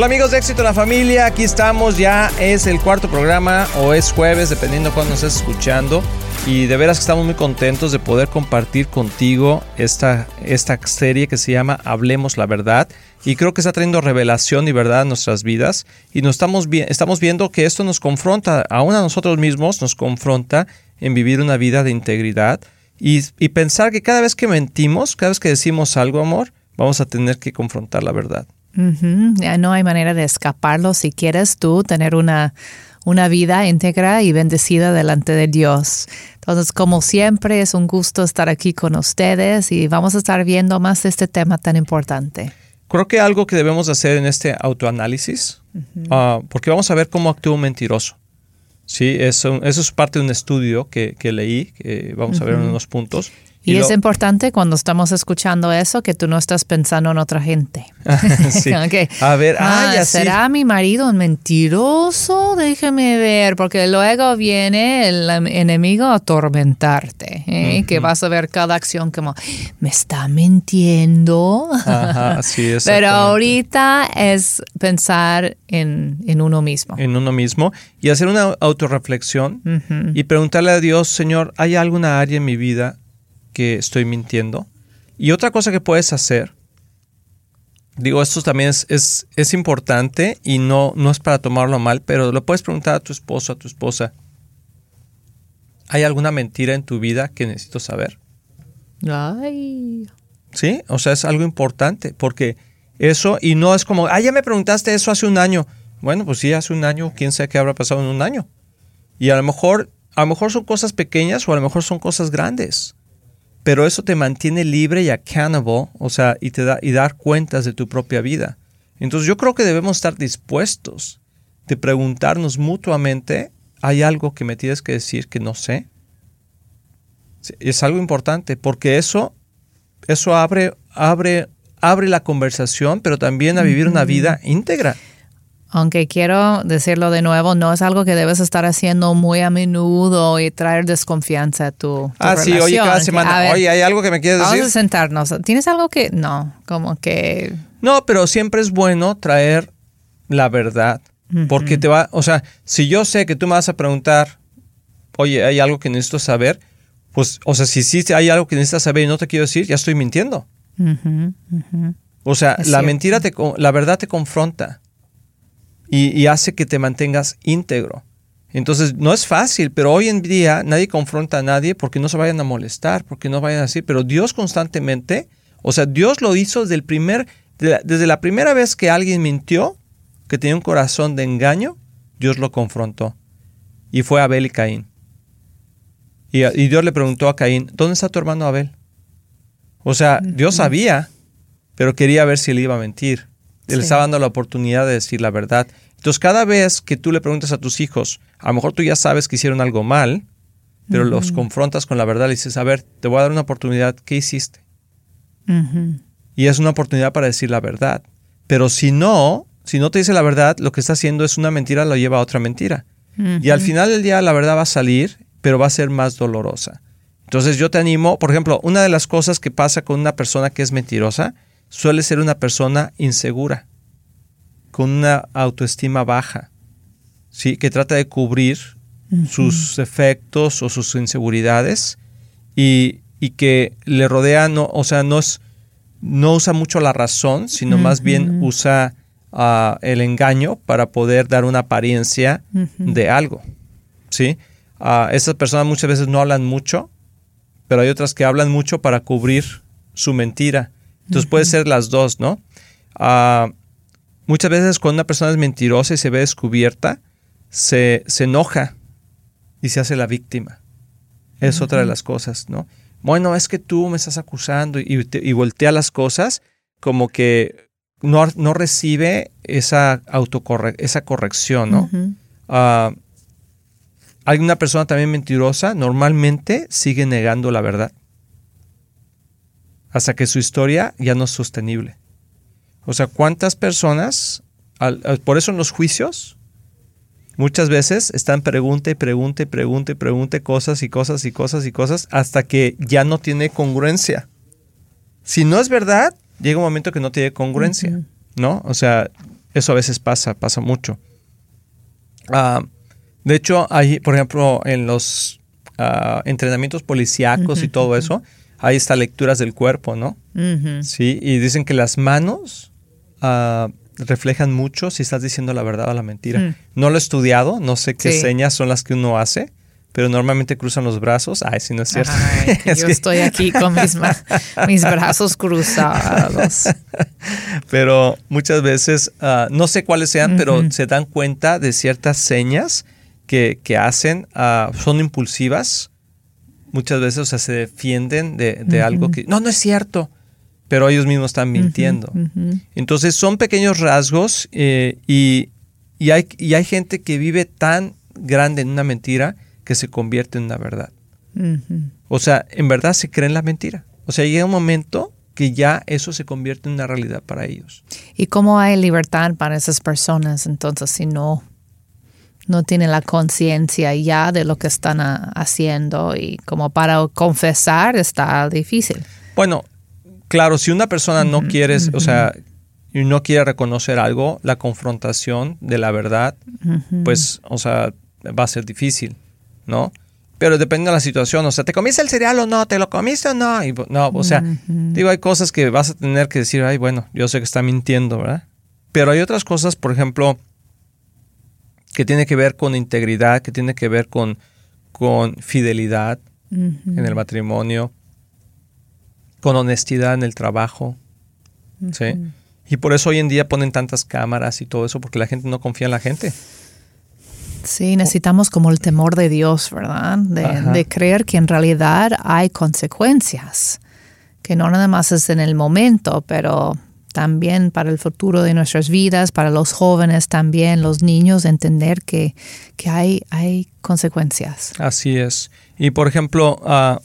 Hola amigos de Éxito en la Familia, aquí estamos, ya es el cuarto programa o es jueves, dependiendo cuándo estés escuchando. Y de veras que estamos muy contentos de poder compartir contigo esta, esta serie que se llama Hablemos la Verdad. Y creo que está trayendo revelación y verdad a nuestras vidas. Y nos estamos, estamos viendo que esto nos confronta, aún a nosotros mismos, nos confronta en vivir una vida de integridad. Y, y pensar que cada vez que mentimos, cada vez que decimos algo, amor, vamos a tener que confrontar la verdad. Ya no hay manera de escaparlo si quieres tú tener una, una vida íntegra y bendecida delante de Dios. Entonces, como siempre, es un gusto estar aquí con ustedes y vamos a estar viendo más de este tema tan importante. Creo que algo que debemos hacer en este autoanálisis, ah, porque vamos a ver cómo actúa un mentiroso. Sí, eso, eso es parte de un estudio que, leí, que vamos a ver en unos puntos. Y, es importante cuando estamos escuchando eso que tú no estás pensando en otra gente. sí. A ver, ah, ah ¿será mi marido un mentiroso? Déjeme ver, porque luego viene el enemigo a atormentarte, ¿eh? que vas a ver cada acción como, me está mintiendo. Ajá, sí, Pero ahorita es pensar en, uno mismo. En uno mismo y hacer una autorreflexión y preguntarle a Dios, Señor, ¿hay alguna área en mi vida que estoy mintiendo. Y otra cosa que puedes hacer, digo, esto también es, es, importante y no, no es para tomarlo mal, pero lo puedes preguntar a tu esposo, a tu esposa. ¿Hay alguna mentira en tu vida que necesito saber? Ay. Sí, o sea, es algo importante porque eso, y no es como, ah, ya me preguntaste eso hace un año. Bueno, pues sí, hace un año, quién sabe qué habrá pasado en un año. Y a lo mejor, a lo mejor son cosas pequeñas o a lo mejor son cosas grandes pero eso te mantiene libre y accountable, o sea, y te da y dar cuentas de tu propia vida. Entonces yo creo que debemos estar dispuestos de preguntarnos mutuamente, ¿hay algo que me tienes que decir que no sé? Es algo importante porque eso eso abre abre abre la conversación, pero también a vivir una vida íntegra. Aunque quiero decirlo de nuevo, no es algo que debes estar haciendo muy a menudo y traer desconfianza a tu, Ah, sí, oye, cada semana, oye, ¿hay algo que me quieres decir? Vamos a sentarnos. ¿Tienes algo que...? No, como que... No, pero siempre es bueno traer la verdad. Porque te va... O sea, si yo sé que tú me vas a preguntar, oye, ¿hay algo que necesito saber? Pues, o sea, si sí hay algo que necesitas saber y no te quiero decir, ya estoy mintiendo. O sea, la mentira, te, la verdad te confronta y, hace que te mantengas íntegro. Entonces, no es fácil, pero hoy en día nadie confronta a nadie porque no se vayan a molestar, porque no vayan así, pero Dios constantemente, o sea, Dios lo hizo desde el primer, desde la primera vez que alguien mintió, que tenía un corazón de engaño, Dios lo confrontó. Y fue Abel y Caín. Y, y Dios le preguntó a Caín, ¿dónde está tu hermano Abel? O sea, Dios sabía, pero quería ver si él iba a mentir. Él está dando la oportunidad de decir la verdad. Entonces, cada vez que tú le preguntas a tus hijos, a lo mejor tú ya sabes que hicieron algo mal, pero los confrontas con la verdad y dices, a ver, te voy a dar una oportunidad, ¿qué hiciste? Y es una oportunidad para decir la verdad. Pero si no, si no te dice la verdad, lo que está haciendo es una mentira, lo lleva a otra mentira. Y al final del día la verdad va a salir, pero va a ser más dolorosa. Entonces yo te animo, por ejemplo, una de las cosas que pasa con una persona que es mentirosa suele ser una persona insegura, con una autoestima baja, ¿sí? que trata de cubrir sus efectos o sus inseguridades y, que le rodea, no, o sea, no, es, no usa mucho la razón, sino más bien usa ah, el engaño para poder dar una apariencia de algo. ¿sí? Uh, esas personas muchas veces no hablan mucho, pero hay otras que hablan mucho para cubrir su mentira entonces puede ser las dos, ¿no? Ah, muchas veces cuando una persona es mentirosa y se ve descubierta, se, enoja y se hace la víctima. Es otra de las cosas, ¿no? Bueno, es que tú me estás acusando y, voltea las cosas como que no, no recibe esa, autocorre esa corrección, ¿no? Ah, hay una persona también mentirosa, normalmente sigue negando la verdad hasta que su historia ya no es sostenible. O sea, ¿cuántas personas, por eso en los juicios, muchas veces están pregunte, pregunte, pregunte, pregunte cosas y cosas y cosas y cosas hasta que ya no tiene congruencia. Si no es verdad, llega un momento que no tiene congruencia, ¿no? O sea, eso a veces pasa, pasa mucho. Ah, de hecho, hay, por ejemplo, en los ah, entrenamientos policíacos y todo eso, hay estas lecturas del cuerpo, ¿no? Sí, y dicen que las manos ah, reflejan mucho si estás diciendo la verdad o la mentira. Mm. No lo he estudiado, no sé qué señas son las que uno hace, pero normalmente cruzan los brazos. Ay, si no es cierto. yo estoy aquí con mis, mis brazos cruzados. pero muchas veces, ah, no sé cuáles sean, pero se dan cuenta de ciertas señas que, hacen, ah, son impulsivas. Muchas veces, o sea, se defienden de, algo que, no, no es cierto, pero ellos mismos están mintiendo. Entonces, son pequeños rasgos eh, y, y, hay, y hay gente que vive tan grande en una mentira que se convierte en una verdad. O sea, en verdad se cree en la mentira. O sea, llega un momento que ya eso se convierte en una realidad para ellos. ¿Y cómo hay libertad para esas personas entonces si no, no tienen la conciencia ya de lo que están haciendo y como para confesar está difícil? Bueno, claro, si una persona no quiere, o sea, no quiere reconocer algo, la confrontación de la verdad, pues, o sea, va a ser difícil. ¿no? Pero depende de la situación, o sea, ¿te comiste el cereal o no? ¿Te lo comiste o no? Y, no, o sea, digo, hay cosas que vas a tener que decir, ay, bueno, yo sé que está mintiendo, ¿verdad? Pero hay otras cosas, por ejemplo, que tiene que ver con integridad, que tiene que ver con, con fidelidad en el matrimonio, con honestidad en el trabajo, ¿sí? Y por eso hoy en día ponen tantas cámaras y todo eso, porque la gente no confía en la gente. Sí, necesitamos como el temor de Dios, ¿verdad? De, creer que en realidad hay consecuencias, que no nada más es en el momento, pero también para el futuro de nuestras vidas, para los jóvenes también, los niños, entender que, hay, hay consecuencias. Así es. Y por ejemplo, ah,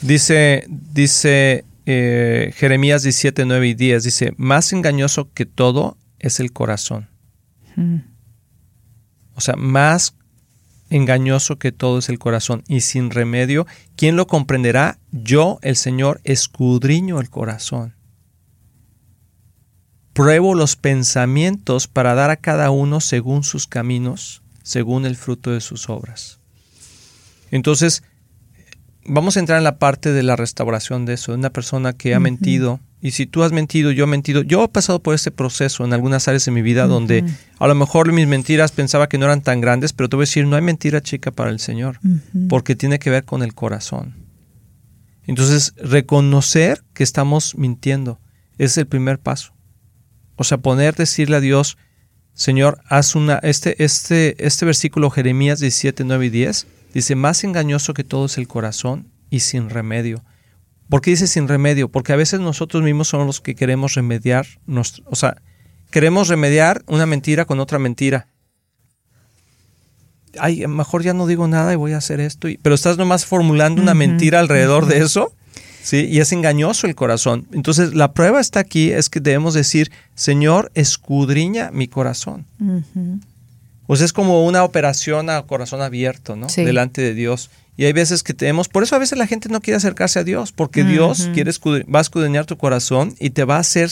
dice, dice eh, Jeremías 17, 9 y 10, dice, más engañoso que todo es el corazón. O sea, más engañoso que todo es el corazón y sin remedio, ¿quién lo comprenderá? Yo, el Señor, escudriño el corazón. Pruebo los pensamientos para dar a cada uno según sus caminos, según el fruto de sus obras. Entonces, vamos a entrar en la parte de la restauración de eso, de una persona que ha mentido, y si tú has mentido, yo he mentido, yo he pasado por este proceso en algunas áreas de mi vida donde a lo mejor mis mentiras pensaba que no eran tan grandes, pero te voy a decir, no hay mentira chica para el Señor, porque tiene que ver con el corazón. Entonces, reconocer que estamos mintiendo es el primer paso. O sea, poner, decirle a Dios, Señor, haz una, este, este, este versículo Jeremías 17, 9 y 10, dice, más engañoso que todo es el corazón y sin remedio. ¿Por qué dice sin remedio? Porque a veces nosotros mismos somos los que queremos remediar, o sea, queremos remediar una mentira con otra mentira. Ay, mejor ya no digo nada y voy a hacer esto. pero estás nomás formulando una mentira alrededor de eso, ¿sí? Y es engañoso el corazón. Entonces, la prueba está aquí, es que debemos decir, Señor, escudriña mi corazón. Pues es como una operación a corazón abierto, ¿no? Delante de Dios. Y hay veces que tenemos, por eso a veces la gente no quiere acercarse a Dios, porque Dios quiere va a escudriñar tu corazón y te va a hacer,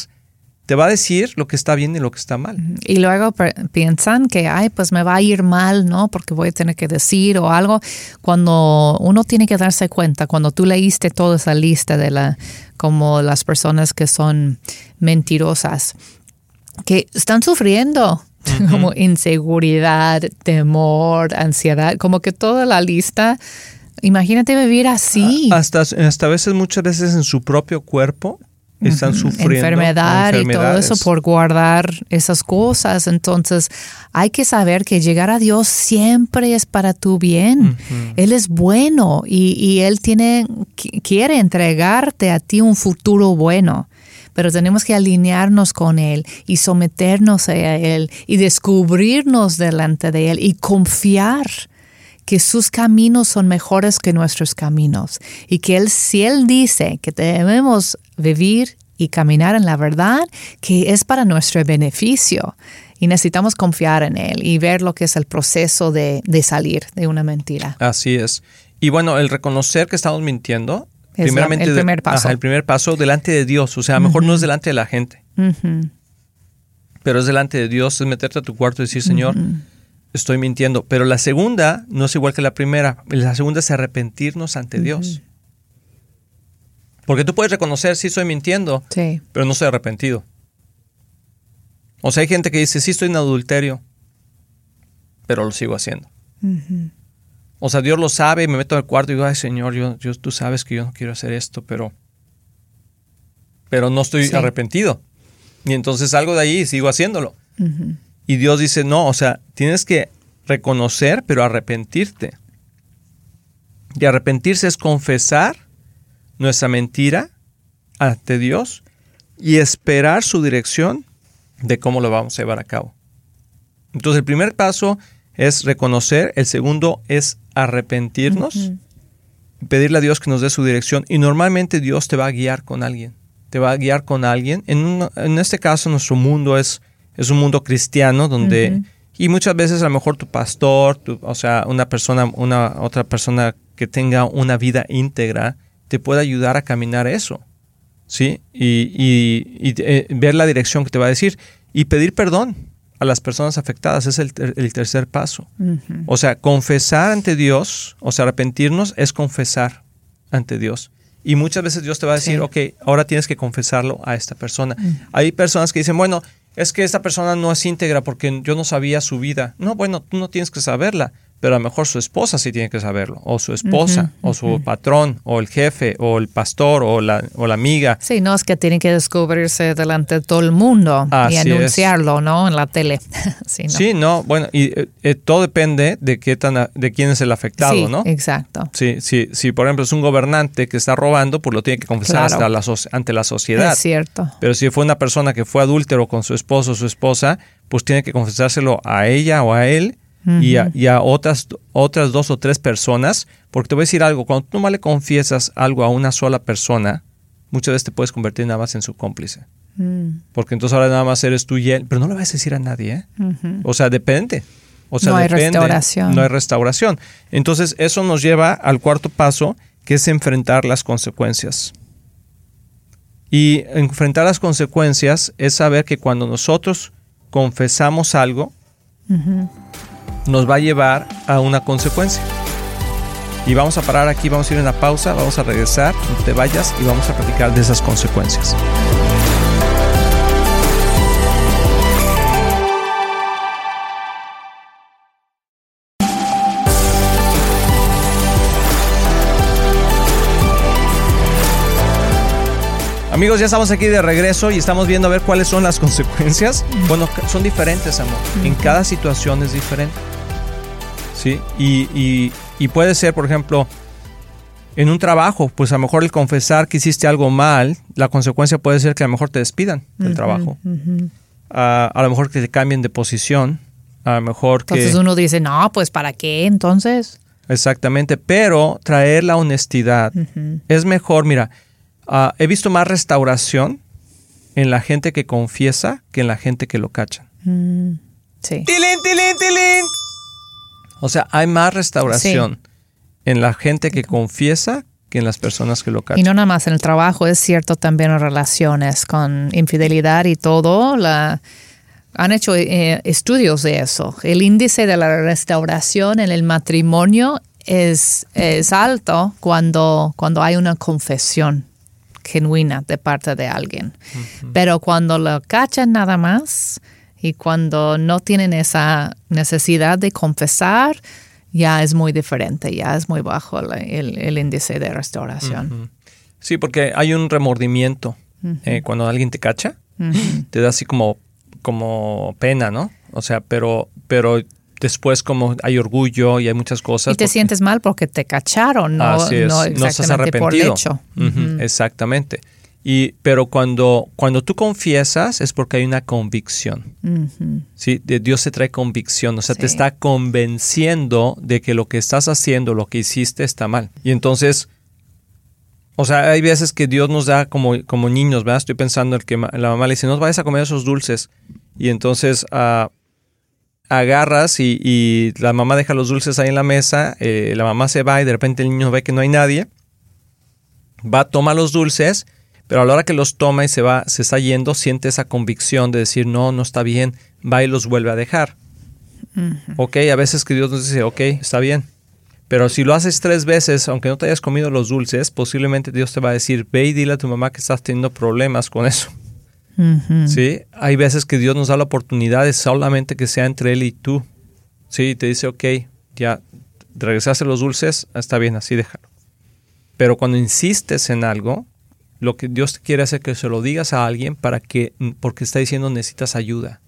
te va a decir lo que está bien y lo que está mal. Y luego piensan que, ay, pues me va a ir mal, ¿no? Porque voy a tener que decir o algo. Cuando uno tiene que darse cuenta, cuando tú leíste toda esa lista de la, como las personas que son mentirosas, que están sufriendo como inseguridad, temor, ansiedad, como que toda la lista Imagínate vivir así. Hasta, hasta a veces, muchas veces en su propio cuerpo están sufriendo. Enfermedad y todo eso por guardar esas cosas. Entonces, hay que saber que llegar a Dios siempre es para tu bien. Él es bueno y, y, Él tiene, quiere entregarte a ti un futuro bueno. Pero tenemos que alinearnos con Él y someternos a Él y descubrirnos delante de Él y confiar que sus caminos son mejores que nuestros caminos y que él, si Él dice que debemos vivir y caminar en la verdad, que es para nuestro beneficio. Y necesitamos confiar en Él y ver lo que es el proceso de, salir de una mentira. Así es. Y bueno, el reconocer que estamos mintiendo, primeramente el primer paso. el primer paso delante de Dios, o sea, a lo mejor no es delante de la gente. pero es delante de Dios, es meterte a tu cuarto y decir, Señor, estoy mintiendo. Pero la segunda no es igual que la primera. La segunda es arrepentirnos ante Dios. Porque tú puedes reconocer, sí, estoy mintiendo, Sí. pero no estoy arrepentido. O sea, hay gente que dice, sí, estoy en adulterio, pero lo sigo haciendo. O sea, Dios lo sabe y me meto al cuarto y digo, ay, Señor, yo, yo- tú sabes que yo no quiero hacer esto, pero, pero no estoy Sí. arrepentido. Y entonces salgo de ahí y sigo haciéndolo. Y Dios dice, no, o sea, tienes que reconocer, pero arrepentirte. Y arrepentirse es confesar nuestra mentira ante Dios y esperar su dirección de cómo lo vamos a llevar a cabo. Entonces el primer paso es reconocer, el segundo es arrepentirnos, y pedirle a Dios que nos dé su dirección y normalmente Dios te va a guiar con alguien, te va a guiar con alguien. En, un- en este caso nuestro mundo es, es un mundo cristiano donde... Y muchas veces a lo mejor tu pastor, tu- o sea, una persona, una otra persona que tenga una vida íntegra, te puede ayudar a caminar eso, ¿sí? Y, y- y, eh, ver la dirección que te va a decir y pedir perdón a las personas afectadas es el, ter- el tercer paso. O sea, confesar ante Dios, o sea, arrepentirnos es confesar ante Dios. Y muchas veces Dios te va a decir, Sí. ok, ahora tienes que confesarlo a esta persona. Hay personas que dicen, bueno, es que esta persona no es íntegra porque yo no sabía su vida. No, bueno, tú no tienes que saberla, pero a lo mejor su esposa sí tiene que saberlo, o su esposa, o su patrón, o el jefe, o el pastor, o la, o la amiga. Sí, no es que tienen que descubrirse delante de todo el mundo Así y es. anunciarlo, ¿no? En la tele. sí, ¿no? Sí, no, bueno, y eh, eh, todo depende de qué tan, a- de quién es el afectado, Sí, ¿no? exacto. Sí, sí, si por ejemplo es un gobernante que está robando, pues lo tiene que confesar Claro. hasta la ante la sociedad. Es cierto. Pero si fue una persona que fue adúltero con su esposo o su esposa, pues tiene que confesárselo a ella o a él y, a, y a otras, otras dos o tres personas. Porque te voy a decir algo, cuando tú nomás le confiesas algo a una sola persona, muchas veces te puedes convertir nada más en su cómplice. Mm, Porque entonces ahora nada más eres tú y él, pero no le vas a decir a nadie, ¿eh? O sea, depende. O sea, No hay restauración. No hay restauración. Entonces, eso nos lleva al cuarto paso, que es enfrentar las consecuencias. Y enfrentar las consecuencias es saber que cuando nosotros confesamos algo. Nos va a llevar a una consecuencia. Y vamos a parar aquí, vamos a ir a una pausa, vamos a regresar, no te vayas y vamos a platicar de esas consecuencias. Amigos, ya estamos aquí de regreso y estamos viendo a ver cuáles son las consecuencias. Bueno, son diferentes, amor. En cada situación es diferente. ¿Sí? Y, y- y puede ser, por ejemplo, en un trabajo, pues a lo mejor el confesar que hiciste algo mal, la consecuencia puede ser que a lo mejor te despidan del trabajo. A lo mejor que te cambien de posición. A lo mejor que... Entonces uno dice, no, pues ¿para qué entonces? Exactamente, pero traer la honestidad es mejor. Mira, ah, he visto más restauración en la gente que confiesa que en la gente que lo cachan. Mm, sí. ¡Tilín, tilín, tilín! O sea, hay más restauración en la gente que confiesa que en las personas que lo Y cachan. no nada más en el trabajo, es cierto también en relaciones con infidelidad y todo. La, han hecho eh, estudios de eso. El índice de la restauración en el matrimonio es, es alto cuando, cuando hay una confesión genuina de parte de alguien. Pero cuando lo cachan nada más y cuando no tienen esa necesidad de confesar, ya es muy diferente, ya es muy bajo la- el, el índice de restauración. Sí, porque hay un remordimiento. Eh, cuando alguien te cacha, te da así como, como pena, ¿no? O sea, pero, pero después como hay orgullo y hay muchas cosas. Y te porque- sientes mal porque te cacharon, no, Así es, no no estás exactamente por el arrepentido. hecho. Exactamente. Y, pero cuando, cuando tú confiesas es porque hay una convicción. ¿sí? De Dios te trae convicción, o sea, te está convenciendo de que lo que estás haciendo, lo que hiciste está mal. Y entonces, o sea, hay veces que Dios nos da como, como niños, ¿verdad? Estoy pensando en que la mamá le dice, no vayas a comer esos dulces. Y entonces ah, agarras y, y la mamá deja los dulces ahí en la mesa, eh, la mamá se va y de repente el niño ve que no hay nadie, va, toma los dulces, Pero a la hora que los toma y se va, se está yendo, siente esa convicción de decir, no, no está bien, va y los vuelve a dejar. Ok, a veces que Dios nos dice, ok, está bien. Pero si lo haces tres veces, aunque no te hayas comido los dulces, posiblemente Dios te va a decir, ve y dile a tu mamá que estás teniendo problemas con eso. ¿Sí? Hay veces que Dios nos da la oportunidad de solamente que sea entre Él y tú. Sí, te dice, ok, ya regresaste los dulces, está bien, así déjalo. Pero cuando insistes en algo, lo que Dios quiere hacer es que se lo digas a alguien para que, porque está diciendo necesitas ayuda.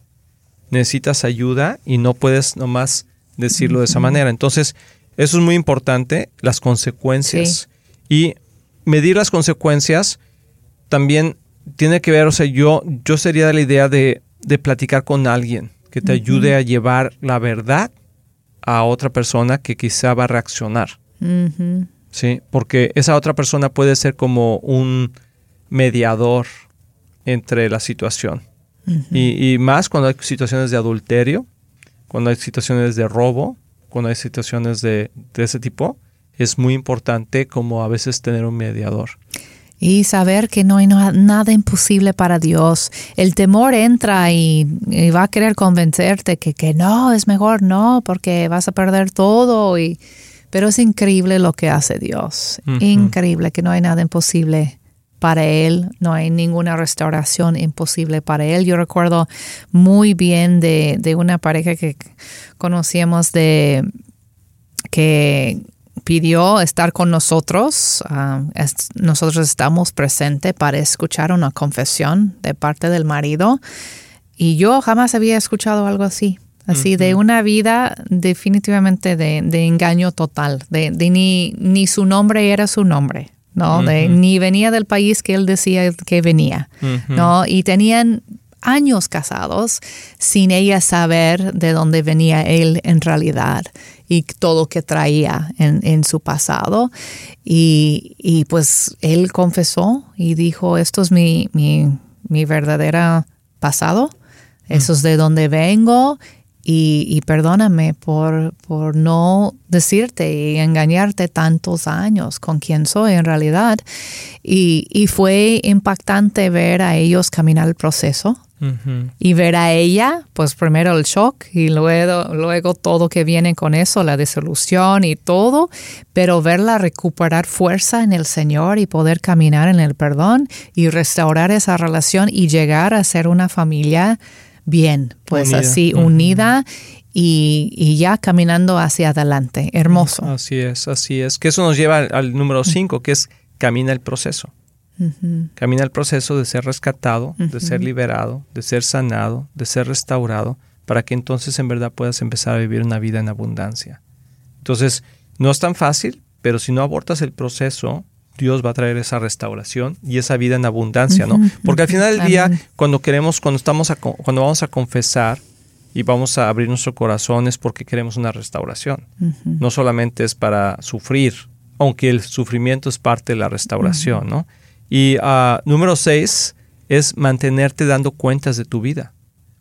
Necesitas ayuda y no puedes nomás decirlo de esa manera. Entonces, eso es muy importante, las consecuencias. Y medir las consecuencias también tiene que ver, o sea, yo, yo sería de la idea de, platicar con alguien que te ayude a llevar la verdad a otra persona que quizá va a reaccionar. Sí, porque esa otra persona puede ser como un mediador entre la situación. y, más cuando hay situaciones de adulterio, cuando hay situaciones de robo, cuando hay situaciones de, de ese tipo, es muy importante como a veces tener un mediador y saber que no hay nada imposible para Dios. El temor entra y, va a querer convencerte que, que, no, es mejor no, porque vas a perder todo. Y, pero es increíble lo que hace Dios. Increíble que no hay nada imposible para Él, no hay ninguna restauración imposible para Él. Yo recuerdo muy bien de, de una pareja que conocíamos de que pidió estar con nosotros. Ah, nosotros estamos presentes para escuchar una confesión de parte del marido. Y yo jamás había escuchado algo así. Así, de una vida definitivamente de, engaño total. De, ni, ni su nombre era su nombre. ¿no? ni venía del país que él decía que venía, ¿no? Y tenían años casados sin ella saber de dónde venía él en realidad y todo que traía en, su pasado. Y, pues él confesó y dijo, esto es mi, mi, mi verdadera pasado, eso es de donde vengo y, perdóname por, por, no decirte y engañarte tantos años con quién soy en realidad. Y, y fue impactante ver a ellos caminar el proceso y ver a ella, pues primero el shock y luego, luego todo que viene con eso, la disolución y todo, pero verla recuperar fuerza en el Señor y poder caminar en el perdón y restaurar esa relación y llegar a ser una familia bien, pues así unida y, ya caminando hacia adelante. Hermoso. Así es, así es. Que eso nos lleva al, número cinco, que es camina el proceso. Camina el proceso de ser rescatado, de ser liberado, de ser sanado, de ser restaurado, para que entonces en verdad puedas empezar a vivir una vida en abundancia. Entonces, no es tan fácil, pero si no abortas el proceso, Dios va a traer esa restauración y esa vida en abundancia, ¿no? Porque al final del día, cuando queremos, cuando estamos, cuando vamos a confesar y vamos a abrir nuestro corazón es porque queremos una restauración. No solamente es para sufrir, aunque el sufrimiento es parte de la restauración, ¿no? Y uh, número seis es mantenerte dando cuentas de tu vida,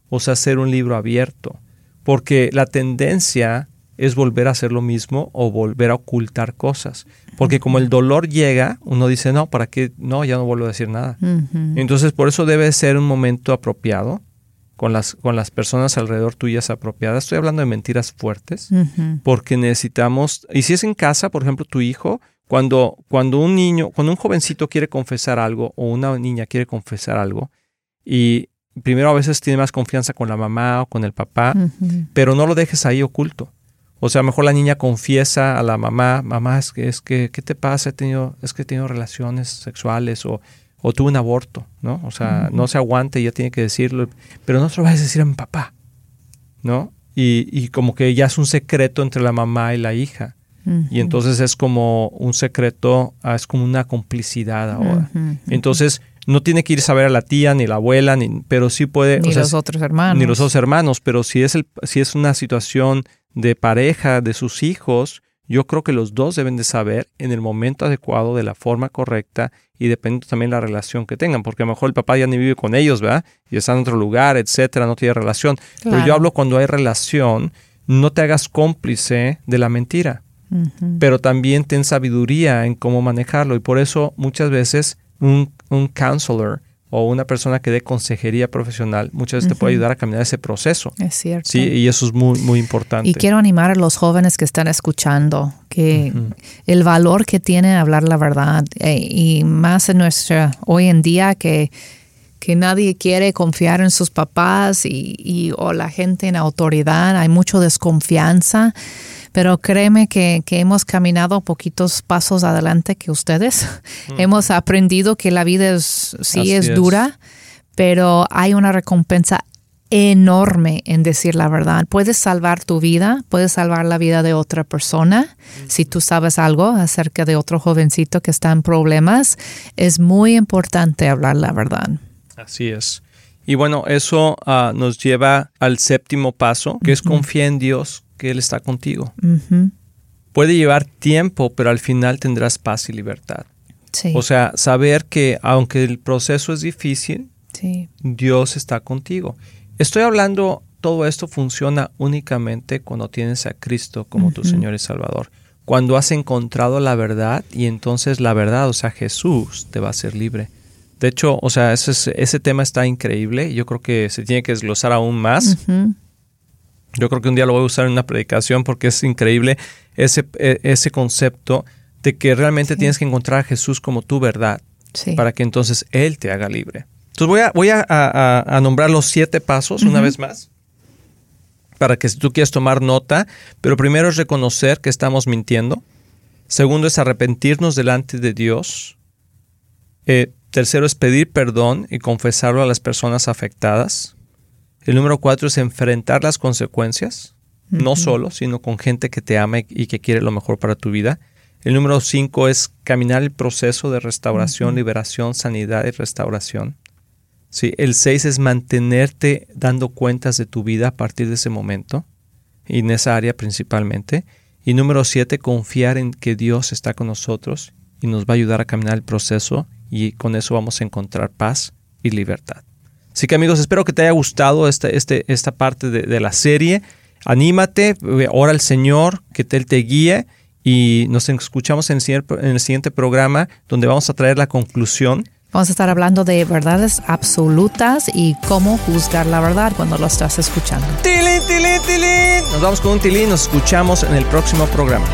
o sea, hacer un libro abierto, porque la tendencia es volver a hacer lo mismo o volver a ocultar cosas. Porque como el dolor llega, uno dice, no, ¿para qué? No, ya no vuelvo a decir nada. Entonces, por eso debe ser un momento apropiado, con las, con las personas alrededor tuyas apropiadas. Estoy hablando de mentiras fuertes, porque necesitamos, y si es en casa, por ejemplo, tu hijo, cuando, cuando un niño, cuando un jovencito quiere confesar algo o una niña quiere confesar algo, y primero a veces tiene más confianza con la mamá o con el papá, pero no lo dejes ahí oculto. O sea, mejor la niña confiesa a la mamá, mamá, es que, es que, ¿qué te pasa? He tenido, es que he tenido relaciones sexuales o, o tuve un aborto, ¿no? O sea, no se aguante ya tiene que decirlo, pero no se lo vas a decir a mi papá, ¿no? Y, y como que ya es un secreto entre la mamá y la hija. Y entonces es como un secreto, ah, es como una complicidad ahora. Entonces no tiene que ir a saber a la tía ni la abuela, ni, pero sí puede... Ni los otros hermanos. Ni los otros hermanos, pero si es, el, si es una situación de pareja, de sus hijos, yo creo que los dos deben de saber en el momento adecuado, de la forma correcta y depende también de la relación que tengan, porque a lo mejor el papá ya ni vive con ellos, ¿verdad? Y está en otro lugar, etcétera, no tiene relación. Pero yo hablo cuando hay relación, no te hagas cómplice de la mentira pero también ten sabiduría en cómo manejarlo y por eso muchas veces un, un counselor o una persona que dé consejería profesional, muchas veces te puede ayudar a caminar ese proceso. Es cierto. Sí, y eso es muy, muy importante. Y quiero animar a los jóvenes que están escuchando que el valor que tiene hablar la verdad eh, y más en nuestra hoy en día que que nadie quiere confiar en sus papás y, y, o la gente en autoridad, hay mucha desconfianza, pero créeme que, que hemos caminado poquitos pasos adelante que ustedes. hemos aprendido que la vida es, sí es, dura, pero hay una recompensa enorme en decir la verdad. Puedes salvar tu vida, puedes salvar la vida de otra persona. Si tú sabes algo acerca de otro jovencito que está en problemas, es muy importante hablar la verdad. Así es. Y bueno, eso uh, nos lleva al séptimo paso, que es confiar en Dios, que Él está contigo. Puede llevar tiempo, pero al final tendrás paz y libertad. Sí. O sea, saber que aunque el proceso es difícil, sí. Dios está contigo. Estoy hablando, todo esto funciona únicamente cuando tienes a Cristo como tu Señor y Salvador. Cuando has encontrado la verdad y entonces la verdad, o sea, Jesús te va a hacer libre. De hecho, o sea, ese, ese tema está increíble. Yo creo que se tiene que desglosar aún más. Yo creo que un día lo voy a usar en una predicación porque es increíble ese, e, ese concepto de que realmente tienes que encontrar a Jesús como tu verdad sí. para que entonces Él te haga libre. Entonces voy a, voy a, a, a nombrar los siete pasos una vez más para que si tú quieres tomar nota, pero primero es reconocer que estamos mintiendo. Segundo es arrepentirnos delante de Dios. Eh, Tercero es pedir perdón y confesarlo a las personas afectadas. El número cuatro es enfrentar las consecuencias, no solo, sino con gente que te ama y que quiere lo mejor para tu vida. El número cinco es caminar el proceso de restauración, liberación, sanidad y restauración. Sí, el seis es mantenerte dando cuentas de tu vida a partir de ese momento y en esa área principalmente. Y número siete, confiar en que Dios está con nosotros y nos va a ayudar a caminar el proceso y con eso vamos a encontrar paz y libertad. Así que amigos, espero que te haya gustado este, este, esta parte de, de la serie. Anímate, ora al Señor, que Él te guíe y nos escuchamos en el, siguiente, programa donde vamos a traer la conclusión Vamos a estar hablando de verdades absolutas y cómo juzgar la verdad cuando lo estás escuchando. ¡Tilín, tilín, tilín! Nos vamos con un tilín, nos escuchamos en el próximo programa.